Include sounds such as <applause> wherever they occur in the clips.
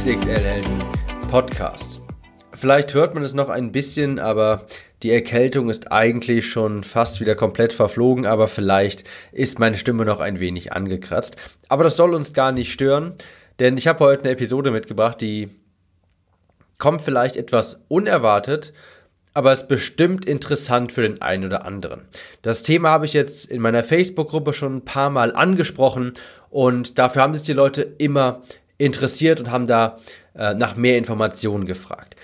XXL Helden Podcast. Vielleicht hört man es noch ein bisschen, aber die Erkältung ist eigentlich schon fast wieder komplett verflogen, aber vielleicht ist meine Stimme noch ein wenig angekratzt. Aber das soll uns gar nicht stören, denn ich habe heute eine Episode mitgebracht, die kommt vielleicht etwas unerwartet, aber ist bestimmt interessant für den einen oder anderen. Das Thema habe ich jetzt in meiner Facebook-Gruppe schon ein paar Mal angesprochen und dafür haben sich die Leute immer interessiert und haben da äh, nach mehr Informationen gefragt.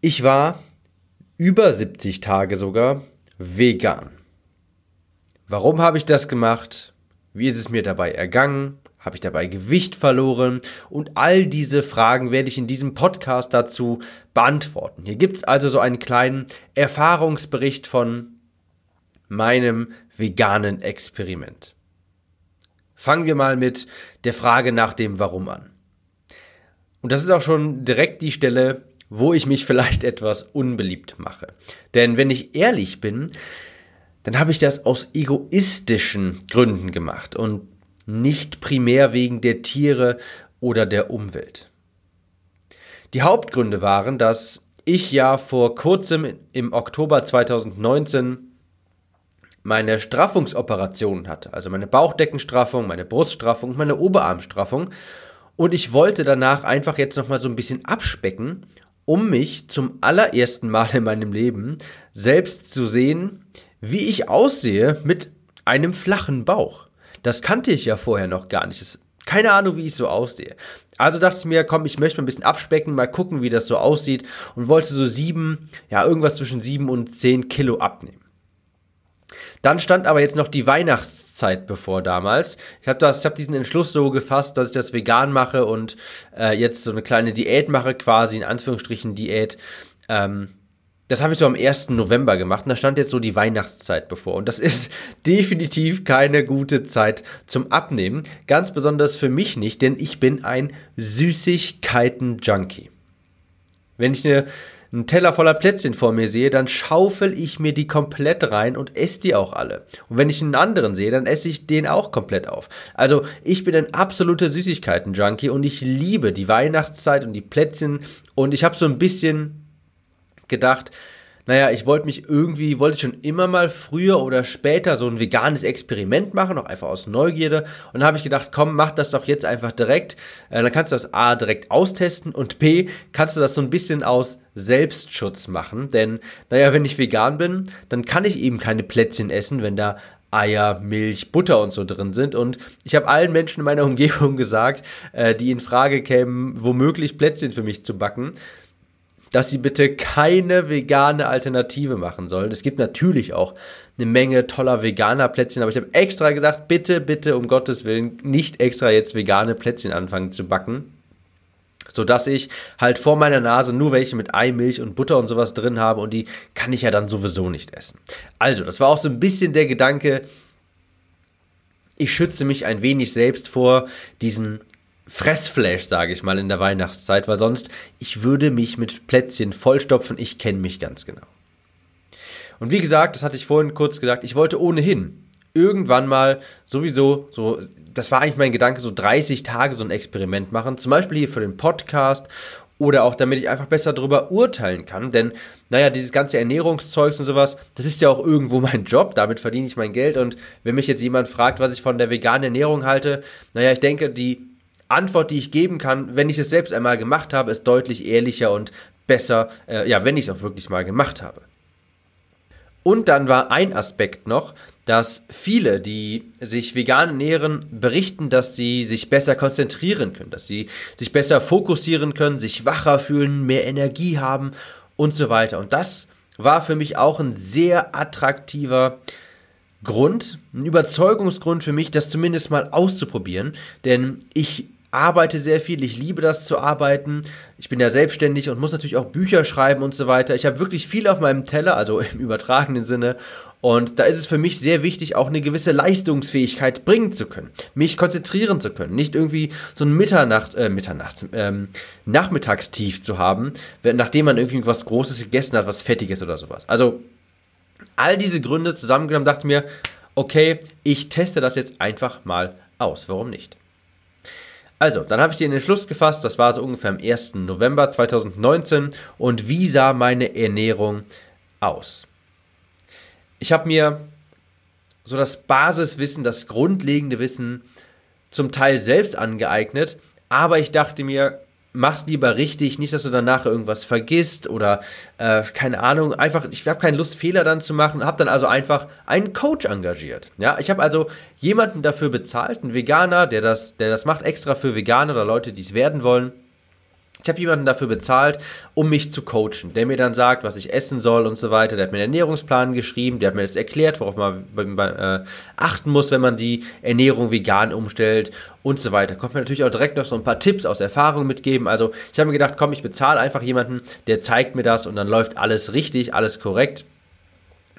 Ich war über 70 Tage sogar vegan. Warum habe ich das gemacht? Wie ist es mir dabei ergangen? Habe ich dabei Gewicht verloren? Und all diese Fragen werde ich in diesem Podcast dazu beantworten. Hier gibt es also so einen kleinen Erfahrungsbericht von meinem veganen Experiment. Fangen wir mal mit der Frage nach dem Warum an. Und das ist auch schon direkt die Stelle, wo ich mich vielleicht etwas unbeliebt mache. Denn wenn ich ehrlich bin, dann habe ich das aus egoistischen Gründen gemacht und nicht primär wegen der Tiere oder der Umwelt. Die Hauptgründe waren, dass ich ja vor kurzem im Oktober 2019 meine Straffungsoperation hatte, also meine Bauchdeckenstraffung, meine Bruststraffung und meine Oberarmstraffung. Und ich wollte danach einfach jetzt nochmal so ein bisschen abspecken, um mich zum allerersten Mal in meinem Leben selbst zu sehen, wie ich aussehe mit einem flachen Bauch. Das kannte ich ja vorher noch gar nicht. Das, keine Ahnung, wie ich so aussehe. Also dachte ich mir, komm, ich möchte mal ein bisschen abspecken, mal gucken, wie das so aussieht und wollte so sieben, ja, irgendwas zwischen sieben und zehn Kilo abnehmen. Dann stand aber jetzt noch die Weihnachtszeit bevor damals. Ich habe habe diesen Entschluss so gefasst, dass ich das vegan mache und äh, jetzt so eine kleine Diät mache, quasi in Anführungsstrichen Diät. Ähm, das habe ich so am 1. November gemacht und da stand jetzt so die Weihnachtszeit bevor. Und das ist <laughs> definitiv keine gute Zeit zum Abnehmen. Ganz besonders für mich nicht, denn ich bin ein Süßigkeiten-Junkie. Wenn ich eine, einen Teller voller Plätzchen vor mir sehe, dann schaufel ich mir die komplett rein und esse die auch alle. Und wenn ich einen anderen sehe, dann esse ich den auch komplett auf. Also ich bin ein absoluter Süßigkeiten-Junkie und ich liebe die Weihnachtszeit und die Plätzchen und ich habe so ein bisschen gedacht, naja, ich wollte mich irgendwie, wollte schon immer mal früher oder später so ein veganes Experiment machen, auch einfach aus Neugierde. Und dann habe ich gedacht, komm, mach das doch jetzt einfach direkt. Äh, dann kannst du das A direkt austesten und B, kannst du das so ein bisschen aus Selbstschutz machen. Denn, naja, wenn ich vegan bin, dann kann ich eben keine Plätzchen essen, wenn da Eier, Milch, Butter und so drin sind. Und ich habe allen Menschen in meiner <laughs> Umgebung gesagt, äh, die in Frage kämen, womöglich Plätzchen für mich zu backen, dass sie bitte keine vegane Alternative machen sollen. Es gibt natürlich auch eine Menge toller veganer Plätzchen, aber ich habe extra gesagt, bitte, bitte, um Gottes Willen, nicht extra jetzt vegane Plätzchen anfangen zu backen. Sodass ich halt vor meiner Nase nur welche mit Ei, Milch und Butter und sowas drin habe und die kann ich ja dann sowieso nicht essen. Also, das war auch so ein bisschen der Gedanke, ich schütze mich ein wenig selbst vor diesen Fressflash, sage ich mal, in der Weihnachtszeit, weil sonst, ich würde mich mit Plätzchen vollstopfen, ich kenne mich ganz genau. Und wie gesagt, das hatte ich vorhin kurz gesagt, ich wollte ohnehin irgendwann mal sowieso so, das war eigentlich mein Gedanke, so 30 Tage so ein Experiment machen, zum Beispiel hier für den Podcast oder auch damit ich einfach besser darüber urteilen kann, denn naja, dieses ganze Ernährungszeugs und sowas, das ist ja auch irgendwo <laughs> mein Job, damit verdiene ich mein Geld und wenn mich jetzt jemand fragt, was ich von der veganen Ernährung halte, naja, ich denke, die Antwort, die ich geben kann, wenn ich es selbst einmal gemacht habe, ist deutlich ehrlicher und besser, äh, ja, wenn ich es auch wirklich mal gemacht habe. Und dann war ein Aspekt noch, dass viele, die sich vegan ernähren, berichten, dass sie sich besser konzentrieren können, dass sie sich besser fokussieren können, sich wacher fühlen, mehr Energie haben und so weiter. Und das war für mich auch ein sehr attraktiver Grund, ein Überzeugungsgrund für mich, das zumindest mal auszuprobieren, denn ich arbeite sehr viel, ich liebe das zu arbeiten. Ich bin ja selbstständig und muss natürlich auch Bücher schreiben und so weiter. Ich habe wirklich viel auf meinem Teller, also <laughs> im übertragenen Sinne. Und da ist es für mich sehr wichtig, auch eine gewisse Leistungsfähigkeit bringen zu können, mich konzentrieren zu können, nicht irgendwie so ein Mitternacht, äh, Mitternachts, ähm, Nachmittagstief zu haben, nachdem man irgendwie was Großes gegessen hat, was Fettiges oder sowas. Also all diese Gründe zusammengenommen dachte mir, okay, ich teste das jetzt einfach mal aus. Warum nicht? Also, dann habe ich den Entschluss gefasst, das war so ungefähr am 1. November 2019 und wie sah meine Ernährung aus? Ich habe mir so das Basiswissen, das grundlegende Wissen zum Teil selbst angeeignet, aber ich dachte mir, mach's lieber richtig, nicht, dass du danach irgendwas vergisst oder äh, keine Ahnung, einfach, ich habe keine Lust, Fehler dann zu machen, habe dann also einfach einen Coach engagiert. Ja, ich habe also jemanden dafür bezahlt, einen Veganer, der das, der das macht extra für Veganer oder Leute, die es werden wollen. Ich habe jemanden dafür bezahlt, um mich zu coachen, der mir dann sagt, was ich essen soll und so weiter. Der hat mir einen Ernährungsplan geschrieben, der hat mir das erklärt, worauf man äh, achten muss, wenn man die Ernährung vegan umstellt und so weiter. Kommt mir natürlich auch direkt noch so ein paar Tipps aus Erfahrung mitgeben. Also ich habe mir gedacht, komm, ich bezahle einfach jemanden, der zeigt mir das und dann läuft alles richtig, alles korrekt.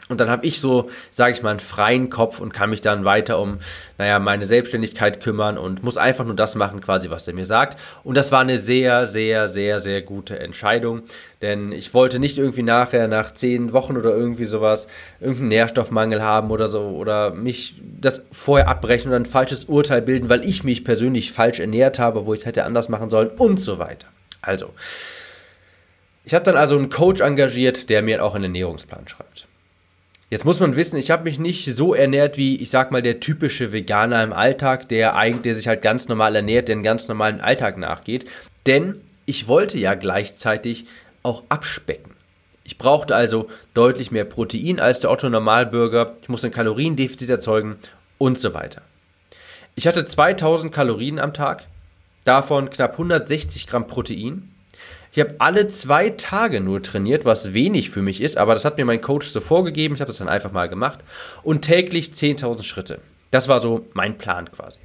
Und dann habe ich so, sage ich mal, einen freien Kopf und kann mich dann weiter um, naja, meine Selbstständigkeit kümmern und muss einfach nur das machen, quasi, was er mir sagt. Und das war eine sehr, sehr, sehr, sehr gute Entscheidung, denn ich wollte nicht irgendwie nachher, nach zehn Wochen oder irgendwie sowas, irgendeinen Nährstoffmangel haben oder so, oder mich das vorher abbrechen und ein falsches Urteil bilden, weil ich mich persönlich falsch ernährt habe, wo ich es hätte anders machen sollen und so weiter. Also, ich habe dann also einen Coach engagiert, der mir auch einen Ernährungsplan schreibt. Jetzt muss man wissen, ich habe mich nicht so ernährt wie, ich sag mal, der typische Veganer im Alltag, der eigentlich, sich halt ganz normal ernährt, einen ganz normalen Alltag nachgeht. Denn ich wollte ja gleichzeitig auch abspecken. Ich brauchte also deutlich mehr Protein als der Otto Normalbürger. Ich musste ein Kaloriendefizit erzeugen und so weiter. Ich hatte 2000 Kalorien am Tag, davon knapp 160 Gramm Protein ich habe alle zwei Tage nur trainiert, was wenig für mich ist, aber das hat mir mein Coach so vorgegeben. Ich habe das dann einfach mal gemacht. Und täglich 10.000 Schritte. Das war so mein Plan quasi.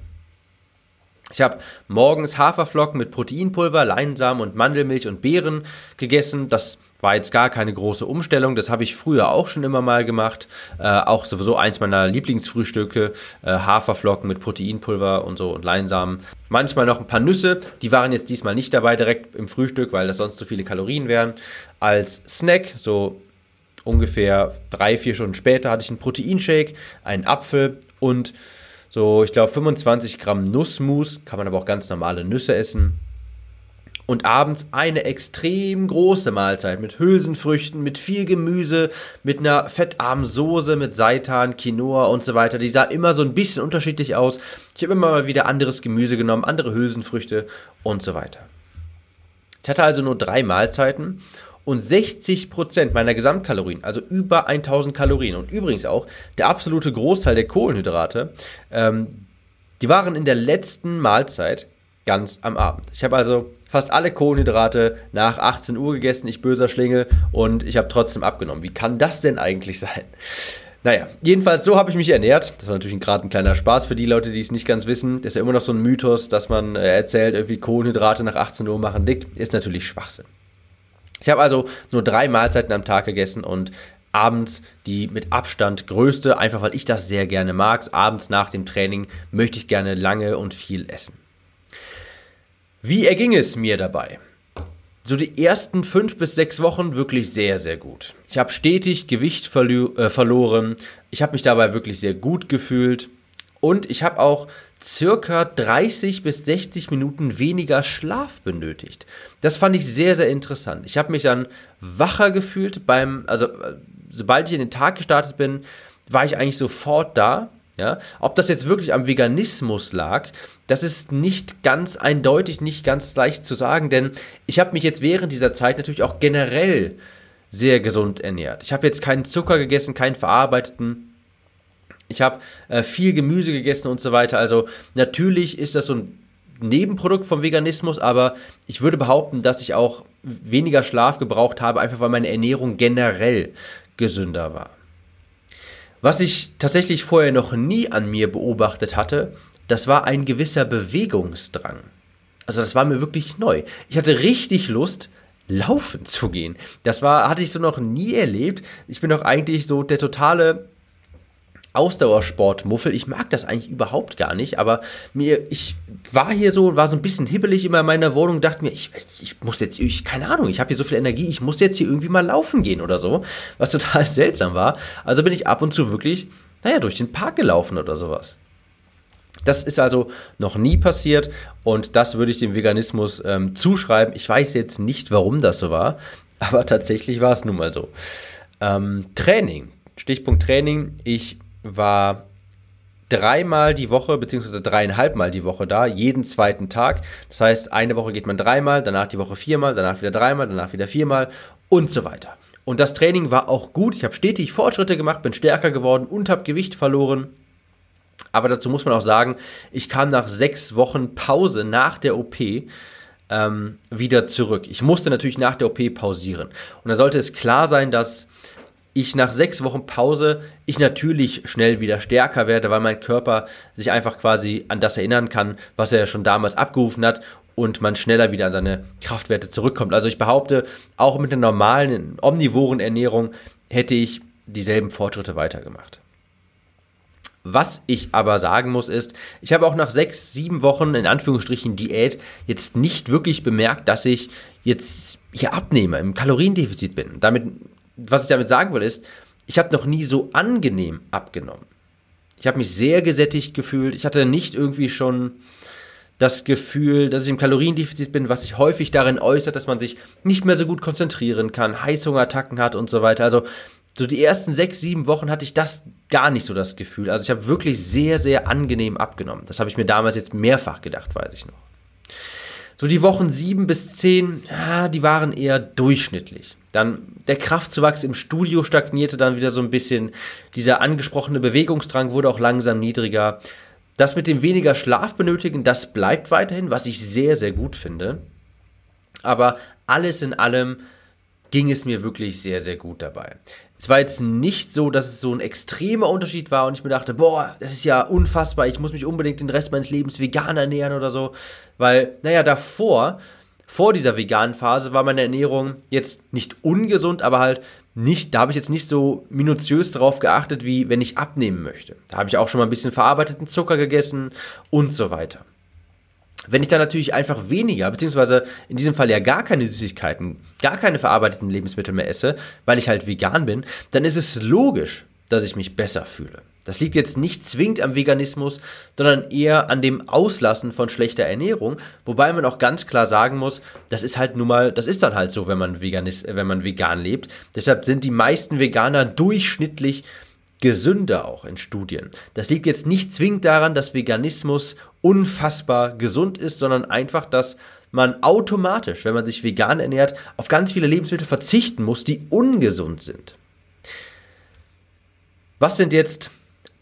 Ich habe morgens Haferflocken mit Proteinpulver, Leinsamen und Mandelmilch und Beeren gegessen. Das war jetzt gar keine große Umstellung. Das habe ich früher auch schon immer mal gemacht. Äh, auch sowieso eins meiner Lieblingsfrühstücke. Äh, Haferflocken mit Proteinpulver und so und Leinsamen. Manchmal noch ein paar Nüsse. Die waren jetzt diesmal nicht dabei direkt im Frühstück, weil das sonst zu viele Kalorien wären. Als Snack, so ungefähr drei, vier Stunden später, hatte ich einen Proteinshake, einen Apfel und so, ich glaube, 25 Gramm Nussmus. Kann man aber auch ganz normale Nüsse essen und abends eine extrem große Mahlzeit mit Hülsenfrüchten, mit viel Gemüse, mit einer fettarmen Soße, mit Seitan, Quinoa und so weiter. Die sah immer so ein bisschen unterschiedlich aus. Ich habe immer mal wieder anderes Gemüse genommen, andere Hülsenfrüchte und so weiter. Ich hatte also nur drei Mahlzeiten und 60% meiner Gesamtkalorien, also über 1000 Kalorien und übrigens auch der absolute Großteil der Kohlenhydrate, ähm, die waren in der letzten Mahlzeit ganz am Abend. Ich habe also fast alle Kohlenhydrate nach 18 Uhr gegessen, ich böser Schlingel, und ich habe trotzdem abgenommen. Wie kann das denn eigentlich <laughs> sein? Naja, jedenfalls so habe ich mich ernährt. Das war natürlich gerade ein kleiner Spaß für die Leute, die es nicht ganz wissen. Das ist ja immer noch so ein Mythos, dass man äh, erzählt, irgendwie Kohlenhydrate nach 18 Uhr machen dick. Ist natürlich Schwachsinn. Ich habe also nur drei Mahlzeiten am Tag gegessen und abends die mit Abstand größte, einfach weil ich das sehr gerne mag. Abends nach dem Training möchte ich gerne lange und viel essen. Wie erging es mir dabei? So die ersten fünf bis sechs Wochen wirklich sehr, sehr gut. Ich habe stetig Gewicht äh, verloren. Ich habe mich dabei wirklich sehr gut gefühlt. Und ich habe auch circa 30 bis 60 Minuten weniger Schlaf benötigt. Das fand ich sehr, sehr interessant. Ich habe mich dann wacher gefühlt beim, also äh, sobald ich in den Tag gestartet bin, war ich eigentlich sofort da. Ja? Ob das jetzt wirklich am Veganismus lag, das ist nicht ganz eindeutig, nicht ganz leicht zu sagen, denn ich habe mich jetzt während dieser Zeit natürlich auch generell sehr gesund ernährt. Ich habe jetzt keinen Zucker gegessen, keinen verarbeiteten. Ich habe äh, viel Gemüse gegessen und so weiter. Also natürlich ist das so ein Nebenprodukt vom Veganismus, aber ich würde behaupten, dass ich auch weniger Schlaf gebraucht habe, einfach weil meine Ernährung generell gesünder war. Was ich tatsächlich vorher noch nie an mir beobachtet hatte, das war ein gewisser Bewegungsdrang. Also das war mir wirklich neu. Ich hatte richtig Lust, laufen zu gehen. Das war, hatte ich so noch nie erlebt. Ich bin doch eigentlich so der totale Ausdauersportmuffel. Ich mag das eigentlich überhaupt gar nicht, aber mir, ich war hier so, war so ein bisschen hibbelig immer in meiner Wohnung, dachte mir, ich, ich muss jetzt, ich, keine Ahnung, ich habe hier so viel Energie, ich muss jetzt hier irgendwie mal laufen gehen oder so, was <laughs> total seltsam war. Also bin ich ab und zu wirklich, naja, durch den Park gelaufen oder sowas. Das ist also noch nie passiert und das würde ich dem Veganismus ähm, zuschreiben. Ich weiß jetzt nicht, warum das so war, aber tatsächlich war es nun mal so. Ähm, Training, Stichpunkt Training. Ich war dreimal die Woche, beziehungsweise dreieinhalb Mal die Woche da, jeden zweiten Tag. Das heißt, eine Woche geht man dreimal, danach die Woche viermal, danach wieder dreimal, danach wieder viermal und so weiter. Und das Training war auch gut. Ich habe stetig Fortschritte gemacht, bin stärker geworden und habe Gewicht verloren. Aber dazu muss man auch sagen, ich kam nach sechs Wochen Pause nach der OP ähm, wieder zurück. Ich musste natürlich nach der OP pausieren. Und da sollte es klar sein, dass ich nach sechs Wochen Pause, ich natürlich schnell wieder stärker werde, weil mein Körper sich einfach quasi an das erinnern kann, was er schon damals abgerufen hat und man schneller wieder an seine Kraftwerte zurückkommt. Also ich behaupte, auch mit einer normalen, omnivoren Ernährung hätte ich dieselben Fortschritte weitergemacht. Was ich aber sagen muss ist, ich habe auch nach sechs, sieben Wochen in Anführungsstrichen Diät jetzt nicht wirklich bemerkt, dass ich jetzt hier abnehme, im Kaloriendefizit bin. Damit, was ich damit sagen will, ist, ich habe noch nie so angenehm abgenommen. Ich habe mich sehr gesättigt gefühlt. Ich hatte nicht irgendwie schon das Gefühl, dass ich im Kaloriendefizit bin, was sich häufig darin äußert, dass man sich nicht mehr so gut konzentrieren kann, Heißhungerattacken hat und so weiter. Also so die ersten sechs, sieben Wochen hatte ich das gar nicht so das Gefühl. Also ich habe wirklich sehr, sehr angenehm abgenommen. Das habe ich mir damals jetzt mehrfach gedacht, weiß ich noch. So die Wochen sieben bis zehn, ja, die waren eher durchschnittlich. Dann der Kraftzuwachs im Studio stagnierte dann wieder so ein bisschen. Dieser angesprochene Bewegungsdrang wurde auch langsam niedriger. Das mit dem weniger Schlaf benötigen, das bleibt weiterhin, was ich sehr, sehr gut finde. Aber alles in allem ging es mir wirklich sehr, sehr gut dabei. Es war jetzt nicht so, dass es so ein extremer Unterschied war und ich mir dachte, boah, das ist ja unfassbar, ich muss mich unbedingt den Rest meines Lebens vegan ernähren oder so. Weil, naja, davor, vor dieser veganen Phase, war meine Ernährung jetzt nicht ungesund, aber halt nicht, da habe ich jetzt nicht so minutiös darauf geachtet, wie wenn ich abnehmen möchte. Da habe ich auch schon mal ein bisschen verarbeiteten Zucker gegessen und so weiter. Wenn ich dann natürlich einfach weniger, beziehungsweise in diesem Fall ja gar keine Süßigkeiten, gar keine verarbeiteten Lebensmittel mehr esse, weil ich halt vegan bin, dann ist es logisch, dass ich mich besser fühle. Das liegt jetzt nicht zwingend am Veganismus, sondern eher an dem Auslassen von schlechter Ernährung, wobei man auch ganz klar sagen muss, das ist halt nun mal, das ist dann halt so, wenn man, Veganis, wenn man vegan lebt. Deshalb sind die meisten Veganer durchschnittlich gesünder auch in Studien. Das liegt jetzt nicht zwingend daran, dass Veganismus unfassbar gesund ist, sondern einfach, dass man automatisch, wenn man sich vegan ernährt, auf ganz viele Lebensmittel verzichten muss, die ungesund sind. Was sind jetzt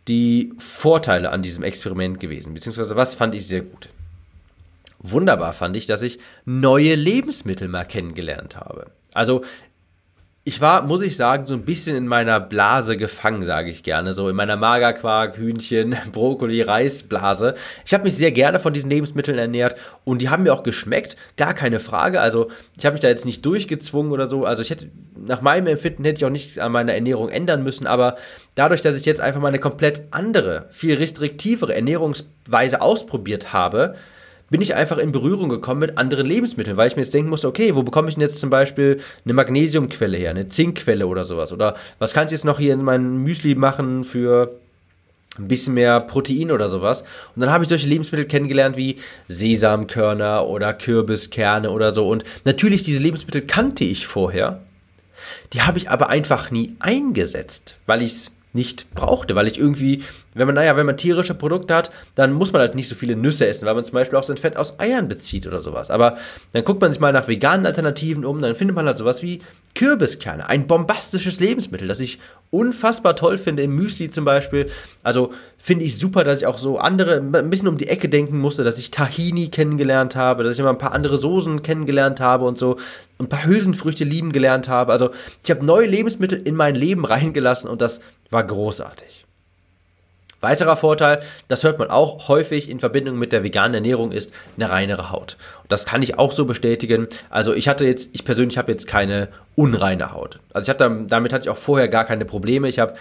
die Vorteile an diesem Experiment gewesen? Beziehungsweise was fand ich sehr gut? Wunderbar fand ich, dass ich neue Lebensmittel mal kennengelernt habe. Also ich war, muss ich sagen, so ein bisschen in meiner Blase gefangen, sage ich gerne. So in meiner Magerquark, Hühnchen, <laughs> Brokkoli, Reisblase. Ich habe mich sehr gerne von diesen Lebensmitteln ernährt und die haben mir auch geschmeckt, gar keine Frage. Also ich habe mich da jetzt nicht durchgezwungen oder so. Also ich hätte, nach meinem Empfinden hätte ich auch nichts an meiner Ernährung ändern müssen, aber dadurch, dass ich jetzt einfach mal eine komplett andere, viel restriktivere Ernährungsweise ausprobiert habe, bin ich einfach in Berührung gekommen mit anderen Lebensmitteln, weil ich mir jetzt denken musste, okay, wo bekomme ich denn jetzt zum Beispiel eine Magnesiumquelle her, eine Zinkquelle oder sowas? Oder was kann ich jetzt noch hier in mein Müsli machen für ein bisschen mehr Protein oder sowas. Und dann habe ich solche Lebensmittel kennengelernt wie Sesamkörner oder Kürbiskerne oder so. Und natürlich, diese Lebensmittel kannte ich vorher. Die habe ich aber einfach nie eingesetzt, weil ich es nicht brauchte, weil ich irgendwie, wenn man, naja, wenn man tierische Produkte hat, dann muss man halt nicht so viele Nüsse essen, weil man zum Beispiel auch sein Fett aus Eiern bezieht oder sowas. Aber dann guckt man sich mal nach veganen Alternativen um, dann findet man halt sowas wie Kürbiskerne, ein bombastisches Lebensmittel, das ich unfassbar toll finde, im Müsli zum Beispiel. Also finde ich super, dass ich auch so andere, ein bisschen um die Ecke denken musste, dass ich Tahini kennengelernt habe, dass ich immer ein paar andere Soßen kennengelernt habe und so. ein paar Hülsenfrüchte lieben gelernt habe. Also ich habe neue Lebensmittel in mein Leben <laughs> reingelassen und das war großartig. Weiterer Vorteil, das hört man auch häufig in Verbindung mit der veganen Ernährung, ist eine reinere Haut. Das kann ich auch so bestätigen. Also ich hatte jetzt, ich persönlich habe jetzt keine unreine Haut. Also ich habe damit hatte ich auch vorher gar keine Probleme. Ich habe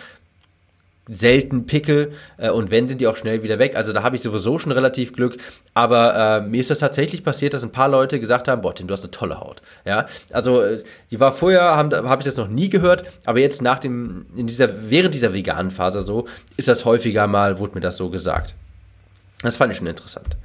selten Pickel äh, und wenn, sind die auch schnell wieder weg. Also da habe ich sowieso schon relativ Glück. Aber äh, mir ist das tatsächlich passiert, dass ein paar Leute gesagt haben, boah, Tim, du hast eine tolle Haut. Ja, also äh, die war vorher, habe hab ich das noch nie gehört, aber jetzt nach dem, in dieser, während dieser veganen Phase so, ist das häufiger mal, wurde mir das so gesagt. Das fand ich schon interessant.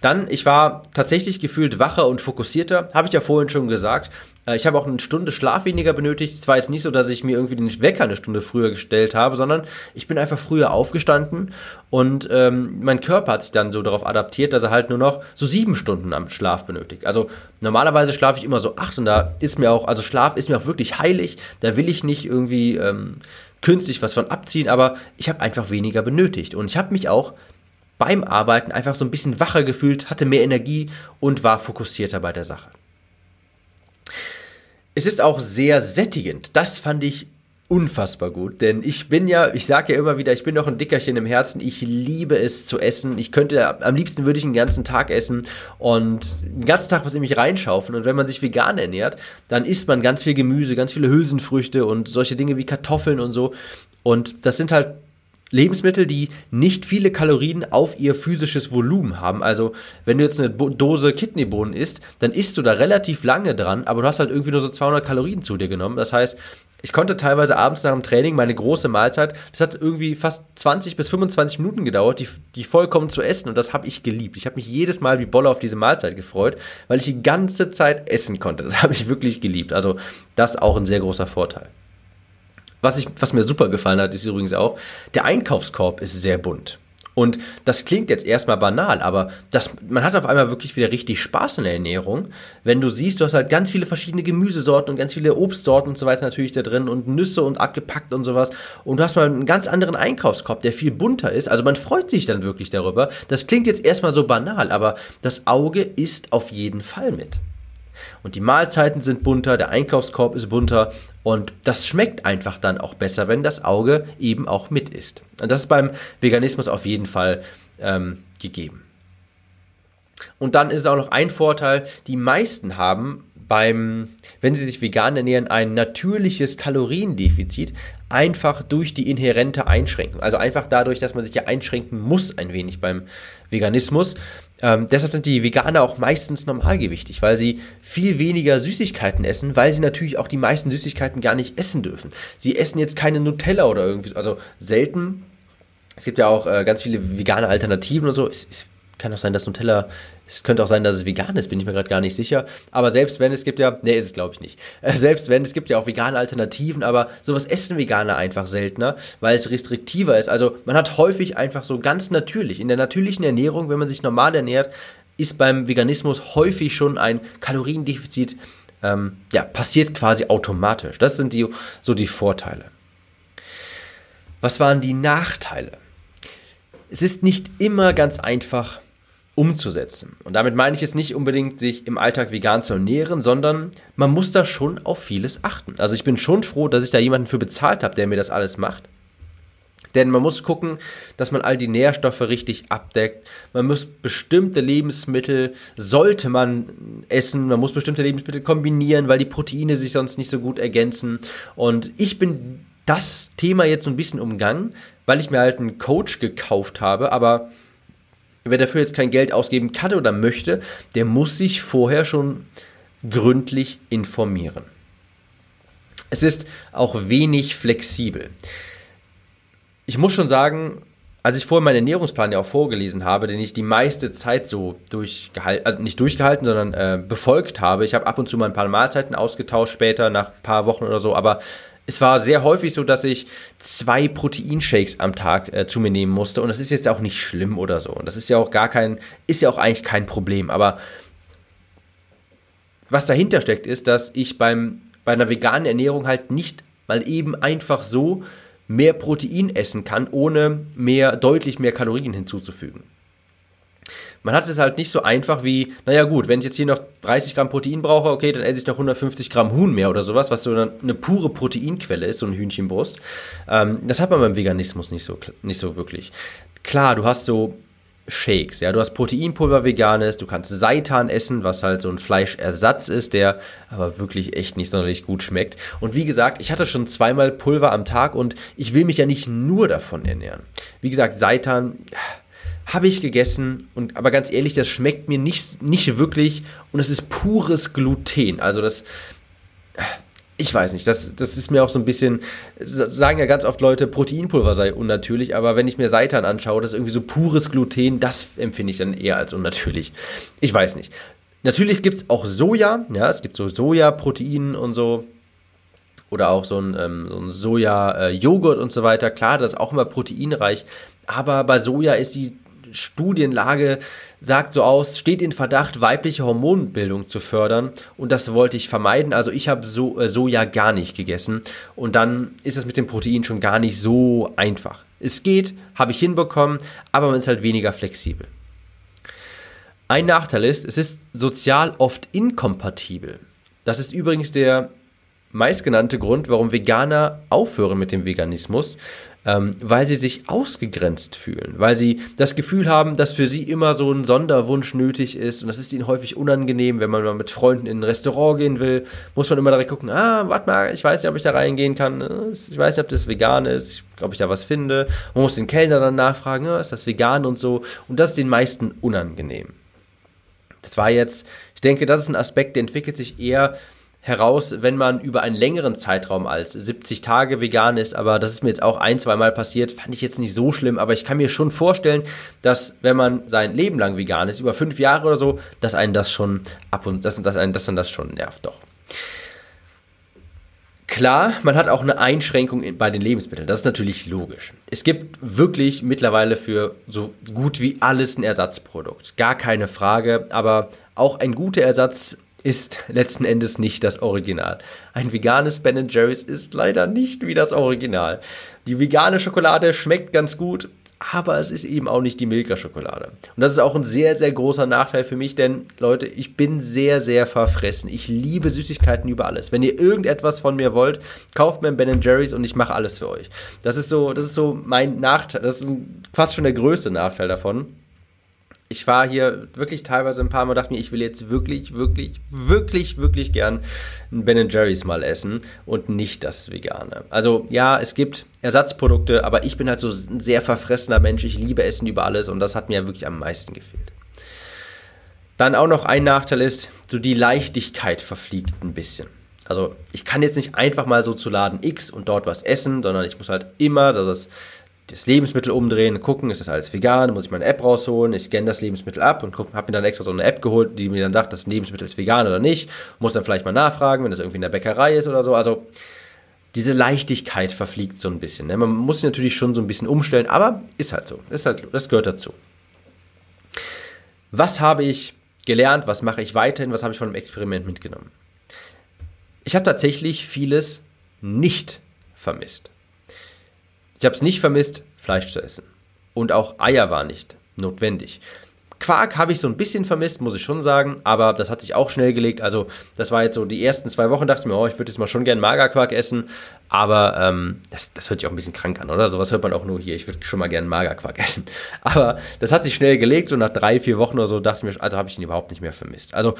Dann, ich war tatsächlich gefühlt wacher und fokussierter, habe ich ja vorhin schon gesagt. Äh, ich habe auch eine Stunde Schlaf weniger benötigt. Es war jetzt nicht so, dass ich mir irgendwie den Wecker eine Stunde früher gestellt habe, sondern ich bin einfach früher aufgestanden und ähm, mein Körper hat sich dann so darauf adaptiert, dass er halt nur noch so sieben Stunden am Schlaf benötigt. Also normalerweise schlafe ich immer so acht und da ist mir auch, also Schlaf ist mir auch wirklich heilig. Da will ich nicht irgendwie ähm, künstlich was von abziehen, aber ich habe einfach weniger benötigt und ich habe mich auch beim Arbeiten einfach so ein bisschen wacher gefühlt, hatte mehr Energie und war fokussierter bei der Sache. Es ist auch sehr sättigend. Das fand ich unfassbar gut, denn ich bin ja, ich sage ja immer wieder, ich bin noch ein Dickerchen im Herzen. Ich liebe es zu essen. Ich könnte, am liebsten würde ich einen ganzen Tag essen und den ganzen Tag was in mich reinschaufeln. Und wenn man sich vegan ernährt, dann isst man ganz viel Gemüse, ganz viele Hülsenfrüchte und solche Dinge wie Kartoffeln und so. Und das sind halt Lebensmittel, die nicht viele Kalorien auf ihr physisches Volumen haben. Also, wenn du jetzt eine Dose Kidneybohnen isst, dann isst du da relativ lange dran, aber du hast halt irgendwie nur so 200 Kalorien zu dir genommen. Das heißt, ich konnte teilweise abends nach dem Training meine große Mahlzeit, das hat irgendwie fast 20 bis 25 Minuten gedauert, die, die vollkommen zu essen und das habe ich geliebt. Ich habe mich jedes Mal wie Bolle auf diese Mahlzeit gefreut, weil ich die ganze Zeit essen konnte. Das <laughs> habe ich wirklich geliebt. Also das auch ein sehr großer Vorteil. Was, ich, was mir super gefallen hat, ist übrigens auch, der Einkaufskorb ist sehr bunt. Und das klingt jetzt erstmal banal, aber das, man hat auf einmal wirklich wieder richtig Spaß in der Ernährung, wenn du siehst, du hast halt ganz viele verschiedene Gemüsesorten und ganz viele Obstsorten und so weiter natürlich da drin und Nüsse und abgepackt und sowas. Und du hast mal einen ganz anderen Einkaufskorb, der viel bunter ist. Also man freut sich dann wirklich darüber. Das klingt jetzt erstmal so banal, aber das Auge ist auf jeden Fall mit. Und die Mahlzeiten sind bunter, der Einkaufskorb ist bunter und das schmeckt einfach dann auch besser, wenn das Auge eben auch mit ist. Und das ist beim Veganismus auf jeden Fall ähm, gegeben. Und dann ist es auch noch ein Vorteil, die meisten haben beim, wenn sie sich vegan ernähren, ein natürliches Kaloriendefizit, einfach durch die inhärente Einschränkung. Also einfach dadurch, dass man sich ja einschränken muss ein wenig beim Veganismus. Ähm, deshalb sind die Veganer auch meistens normalgewichtig, weil sie viel weniger Süßigkeiten essen, weil sie natürlich auch die meisten Süßigkeiten gar nicht essen dürfen. Sie essen jetzt keine Nutella oder irgendwie, also selten. Es gibt ja auch äh, ganz viele vegane Alternativen und so. Es, es kann auch sein, dass Nutella, es könnte auch sein, dass es vegan ist, bin ich mir gerade gar nicht sicher. Aber selbst wenn, es gibt ja, nee, ist es glaube ich nicht. Äh, selbst wenn, es gibt ja auch vegane Alternativen, aber sowas essen Veganer einfach seltener, weil es restriktiver ist. Also man hat häufig einfach so ganz natürlich, in der natürlichen Ernährung, wenn man sich normal ernährt, ist beim Veganismus häufig schon ein Kaloriendefizit, ähm, ja, passiert quasi automatisch. Das sind die, so die Vorteile. Was waren die Nachteile? Es ist nicht immer ganz einfach, umzusetzen. Und damit meine ich jetzt nicht unbedingt, sich im Alltag vegan zu ernähren, sondern man muss da schon auf vieles achten. Also ich bin schon froh, dass ich da jemanden für bezahlt habe, der mir das alles macht. Denn man muss gucken, dass man all die Nährstoffe richtig abdeckt. Man muss bestimmte Lebensmittel, sollte man essen, man muss bestimmte Lebensmittel kombinieren, weil die Proteine sich sonst nicht so gut ergänzen. Und ich bin das Thema jetzt so ein bisschen umgangen, weil ich mir halt einen Coach gekauft habe, aber Wer dafür jetzt kein Geld ausgeben kann oder möchte, der muss sich vorher schon gründlich informieren. Es ist auch wenig flexibel. Ich muss schon sagen, als ich vorhin meinen Ernährungsplan ja auch vorgelesen habe, den ich die meiste Zeit so durchgehalten, also nicht durchgehalten, sondern äh, befolgt habe. Ich habe ab und zu mal ein paar Mahlzeiten ausgetauscht später, nach ein paar Wochen oder so, aber es war sehr häufig so, dass ich zwei Proteinshakes am Tag äh, zu mir nehmen musste. Und das ist jetzt auch nicht schlimm oder so. Und das ist ja auch gar kein, ist ja auch eigentlich kein Problem. Aber was dahinter steckt, ist, dass ich beim, bei einer veganen Ernährung halt nicht mal eben einfach so mehr Protein essen kann, ohne mehr, deutlich mehr Kalorien hinzuzufügen. Man hat es halt nicht so einfach wie, naja gut, wenn ich jetzt hier noch 30 Gramm Protein brauche, okay, dann esse ich noch 150 Gramm Huhn mehr oder sowas, was so eine pure Proteinquelle ist, so ein Hühnchenbrust. Ähm, das hat man beim Veganismus nicht so, nicht so wirklich. Klar, du hast so Shakes. Ja, du hast Proteinpulver veganes, du kannst Seitan essen, was halt so ein Fleischersatz ist, der aber wirklich echt nicht sonderlich gut schmeckt. Und wie gesagt, ich hatte schon zweimal Pulver am Tag und ich will mich ja nicht nur davon ernähren. Wie gesagt, Seitan habe ich gegessen und aber ganz ehrlich, das schmeckt mir nicht, nicht wirklich und es ist pures Gluten. Also das ich weiß nicht, das, das ist mir auch so ein bisschen, sagen ja ganz oft Leute, Proteinpulver sei unnatürlich, aber wenn ich mir Seitan anschaue, das ist irgendwie so pures Gluten, das empfinde ich dann eher als unnatürlich. Ich weiß nicht. Natürlich gibt es auch Soja, ja, es gibt so Sojaprotein und so. Oder auch so ein, ähm, so ein Soja-Joghurt äh, und so weiter. Klar, das ist auch immer proteinreich. Aber bei Soja ist die Studienlage sagt so aus, steht in Verdacht, weibliche Hormonbildung zu fördern und das wollte ich vermeiden. Also ich habe so, äh, Soja gar nicht gegessen und dann ist es mit dem Protein schon gar nicht so einfach. Es geht, habe ich hinbekommen, aber man ist halt weniger flexibel. Ein Nachteil ist, es ist sozial oft inkompatibel. Das ist übrigens der meistgenannte Grund, warum Veganer aufhören mit dem Veganismus, ähm, weil sie sich ausgegrenzt fühlen, weil sie das Gefühl haben, dass für sie immer so ein Sonderwunsch nötig ist. Und das ist ihnen häufig unangenehm, wenn man mal mit Freunden in ein Restaurant gehen will, muss man immer direkt gucken, ah, warte mal, ich weiß nicht, ob ich da reingehen kann, ich weiß nicht, ob das vegan ist, ob ich da was finde, man muss den Kellner dann nachfragen, ah, ist das vegan und so. Und das ist den meisten unangenehm. Das war jetzt, ich denke, das ist ein Aspekt, der entwickelt sich eher heraus, wenn man über einen längeren Zeitraum als 70 Tage vegan ist. Aber das ist mir jetzt auch ein, zwei Mal passiert. Fand ich jetzt nicht so schlimm. Aber ich kann mir schon vorstellen, dass wenn man sein Leben lang vegan ist, über fünf Jahre oder so, dass einen das schon ab und dass, dass einen, dass dann das schon nervt. Doch. Klar, man hat auch eine Einschränkung bei den Lebensmitteln. Das ist natürlich logisch. Es gibt wirklich mittlerweile für so gut wie alles ein Ersatzprodukt. Gar keine Frage. Aber auch ein guter Ersatz ist letzten Endes nicht das Original. Ein veganes Ben Jerry's ist leider nicht wie das Original. Die vegane Schokolade schmeckt ganz gut, aber es ist eben auch nicht die Milka-Schokolade. Und das ist auch ein sehr, sehr großer Nachteil für mich, denn Leute, ich bin sehr, sehr verfressen. Ich liebe Süßigkeiten über alles. Wenn ihr irgendetwas von mir wollt, kauft mir ein Ben Jerry's und ich mache alles für euch. Das ist so, das ist so mein Nachteil. Das ist fast schon der größte Nachteil davon ich war hier wirklich teilweise ein paar Mal dachte mir, ich will jetzt wirklich, wirklich, wirklich, wirklich gern ein Ben Jerry's mal essen und nicht das Vegane. Also ja, es gibt Ersatzprodukte, aber ich bin halt so ein sehr verfressener Mensch. Ich liebe Essen über alles und das hat mir wirklich am meisten gefehlt. Dann auch noch ein Nachteil ist, so die Leichtigkeit verfliegt ein bisschen. Also ich kann jetzt nicht einfach mal so zu Laden X und dort was essen, sondern ich muss halt immer das das Lebensmittel umdrehen, gucken, ist das alles vegan, muss ich meine App rausholen, ich scanne das Lebensmittel ab und habe mir dann extra so eine App geholt, die mir dann sagt, das Lebensmittel ist vegan oder nicht, muss dann vielleicht mal nachfragen, wenn das irgendwie in der Bäckerei ist oder so, also diese Leichtigkeit verfliegt so ein bisschen. Ne? Man muss sich natürlich schon so ein bisschen umstellen, aber ist halt so, ist halt, das gehört dazu. Was habe ich gelernt, was mache ich weiterhin, was habe ich von dem Experiment mitgenommen? Ich habe tatsächlich vieles nicht vermisst. Ich habe es nicht vermisst, Fleisch zu essen. Und auch Eier waren nicht notwendig. Quark habe ich so ein bisschen vermisst, muss ich schon sagen, aber das hat sich auch schnell gelegt. Also, das war jetzt so die ersten zwei Wochen, dachte ich mir, oh, ich würde jetzt mal schon gern Magerquark essen, aber ähm, das, das hört sich auch ein bisschen krank an, oder? Sowas hört man auch nur hier. Ich würde schon mal gern Magerquark <laughs> essen. Aber das hat sich schnell gelegt, so nach drei, vier Wochen oder so, dachte ich mir, also habe ich ihn überhaupt nicht mehr vermisst. Also,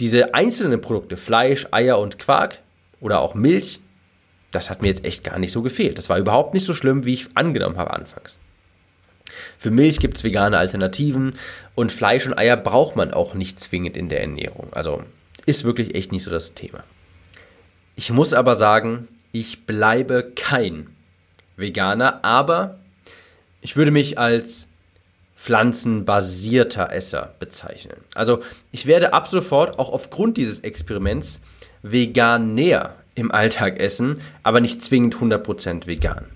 diese einzelnen Produkte, Fleisch, Eier und Quark oder auch Milch, das hat mir jetzt echt gar nicht so gefehlt. Das war überhaupt nicht so schlimm, wie ich angenommen habe anfangs. Für Milch gibt es vegane Alternativen und Fleisch und Eier braucht man auch nicht zwingend in der Ernährung. Also ist wirklich echt nicht so das Thema. Ich muss aber sagen, ich bleibe kein Veganer, aber ich würde mich als pflanzenbasierter Esser bezeichnen. Also ich werde ab sofort auch aufgrund dieses Experiments veganer im Alltag essen, aber nicht zwingend 100% vegan.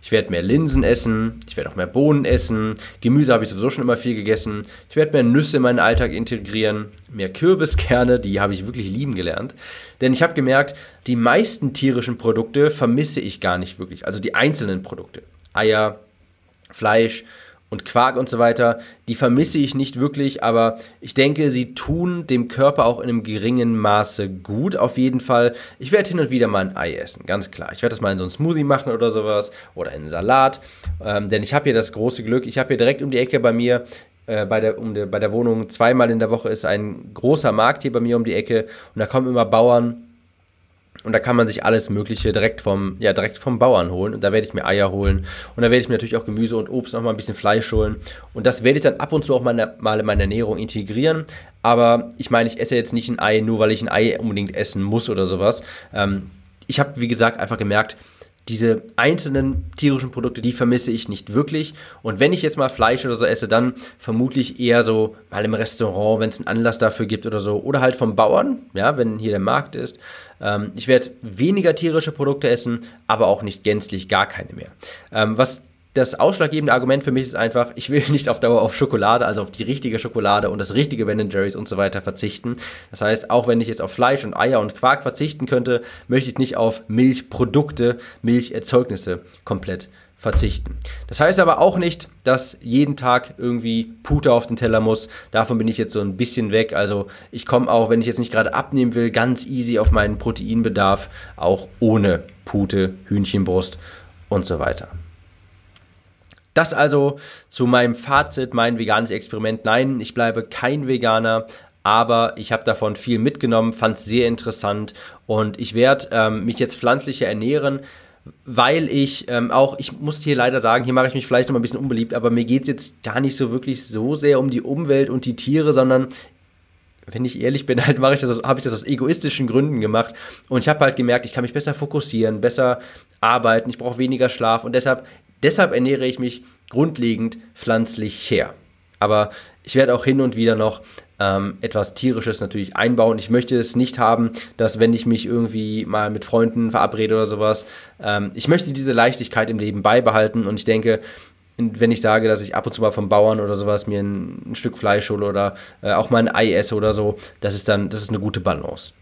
Ich werde mehr Linsen essen, ich werde auch mehr Bohnen essen, Gemüse habe ich sowieso schon immer viel gegessen, ich werde mehr Nüsse in meinen Alltag integrieren, mehr Kürbiskerne, die habe ich wirklich lieben gelernt. Denn ich habe gemerkt, die meisten tierischen Produkte vermisse ich gar nicht wirklich, also die einzelnen Produkte. Eier, Fleisch und Quark und so weiter, die vermisse ich nicht wirklich, aber ich denke, sie tun dem Körper auch in einem geringen Maße gut, auf jeden Fall. Ich werde hin und wieder mal ein Ei essen, ganz klar. Ich werde das mal in so einen Smoothie machen oder sowas oder in einen Salat, ähm, denn ich habe hier das große Glück, ich habe hier direkt um die Ecke bei mir äh, bei, der, um de, bei der Wohnung zweimal in der Woche ist ein großer Markt hier bei mir um die Ecke und da kommen immer Bauern und da kann man sich alles Mögliche direkt vom, ja, direkt vom Bauern holen. Und da werde ich mir Eier holen. Und da werde ich mir natürlich auch Gemüse und Obst noch mal ein bisschen Fleisch holen. Und das werde ich dann ab und zu auch mal, mal in meine Ernährung integrieren. Aber ich meine, ich esse jetzt nicht ein Ei, nur weil ich ein Ei unbedingt essen muss oder sowas. Ähm, ich habe, wie gesagt, einfach gemerkt, diese einzelnen tierischen Produkte, die vermisse ich nicht wirklich. Und wenn ich jetzt mal Fleisch oder so esse, dann vermutlich eher so mal im Restaurant, wenn es einen Anlass dafür gibt oder so. Oder halt vom Bauern, ja, wenn hier der Markt ist. Ähm, ich werde weniger tierische Produkte essen, aber auch nicht gänzlich gar keine mehr. Ähm, was das ausschlaggebende Argument für mich ist einfach, ich will <laughs> nicht auf Dauer auf Schokolade, also auf die richtige Schokolade und das richtige Ben Jerry's und so weiter verzichten. Das heißt, auch wenn ich jetzt auf Fleisch und Eier und Quark verzichten könnte, möchte ich nicht auf Milchprodukte, Milcherzeugnisse komplett verzichten. Das heißt aber auch nicht, dass jeden Tag irgendwie Pute auf den Teller muss. Davon bin ich jetzt so ein bisschen weg. Also ich komme auch, wenn ich jetzt nicht gerade abnehmen will, ganz easy auf meinen Proteinbedarf, auch ohne Pute, Hühnchenbrust und so weiter. Das also zu meinem Fazit, mein veganes Experiment. Nein, ich bleibe kein Veganer, aber ich habe davon viel mitgenommen, fand es sehr interessant und ich werde ähm, mich jetzt pflanzlicher ernähren, weil ich ähm, auch, ich muss hier leider sagen, hier mache ich mich vielleicht noch ein bisschen unbeliebt, aber mir geht es jetzt gar nicht so wirklich so sehr um die Umwelt und die Tiere, sondern wenn ich ehrlich bin, <laughs> halt mache ich das, habe ich das aus egoistischen Gründen gemacht und ich habe halt gemerkt, ich kann mich besser fokussieren, besser arbeiten, ich brauche weniger Schlaf und deshalb Deshalb ernähre ich mich grundlegend pflanzlich her. Aber ich werde auch hin und wieder noch ähm, etwas Tierisches natürlich einbauen. Ich möchte es nicht haben, dass wenn ich mich irgendwie mal mit Freunden verabrede oder sowas, ähm, ich möchte diese Leichtigkeit im Leben beibehalten und ich denke, wenn ich sage, dass ich ab und zu mal vom Bauern oder sowas mir ein, ein Stück Fleisch hole oder äh, auch mal ein Ei esse oder so, das ist dann, das ist eine gute Balance.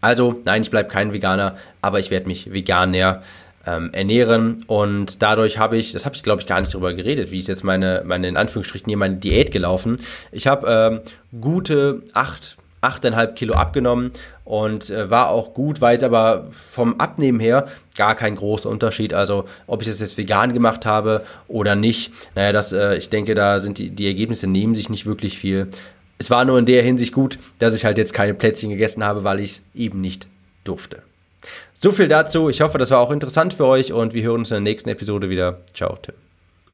Also, nein, ich bleibe kein Veganer, aber ich werde mich vegan näher ähm, ernähren und dadurch habe ich, das habe ich glaube ich gar nicht darüber geredet, wie ist jetzt meine, meine in Anführungsstrichen hier meine Diät gelaufen. Ich habe ähm, gute acht, achteinhalb Kilo abgenommen und äh, war auch gut, weil es aber vom Abnehmen her gar kein großer Unterschied. Also ob ich das jetzt vegan gemacht habe oder nicht, naja, das, äh, ich denke, da sind die, die Ergebnisse nehmen sich nicht wirklich viel. Es war nur in der Hinsicht gut, dass ich halt jetzt keine Plätzchen gegessen habe, weil ich es eben nicht durfte. So viel dazu. Ich hoffe, das war auch interessant für euch und wir hören uns in der nächsten Episode wieder. Ciao, Tim.